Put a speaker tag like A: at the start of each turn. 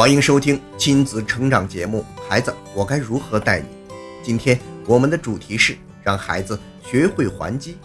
A: 欢迎收听亲子成长节目孩子我该如何带你？今天我们的主题是让孩子学会还击。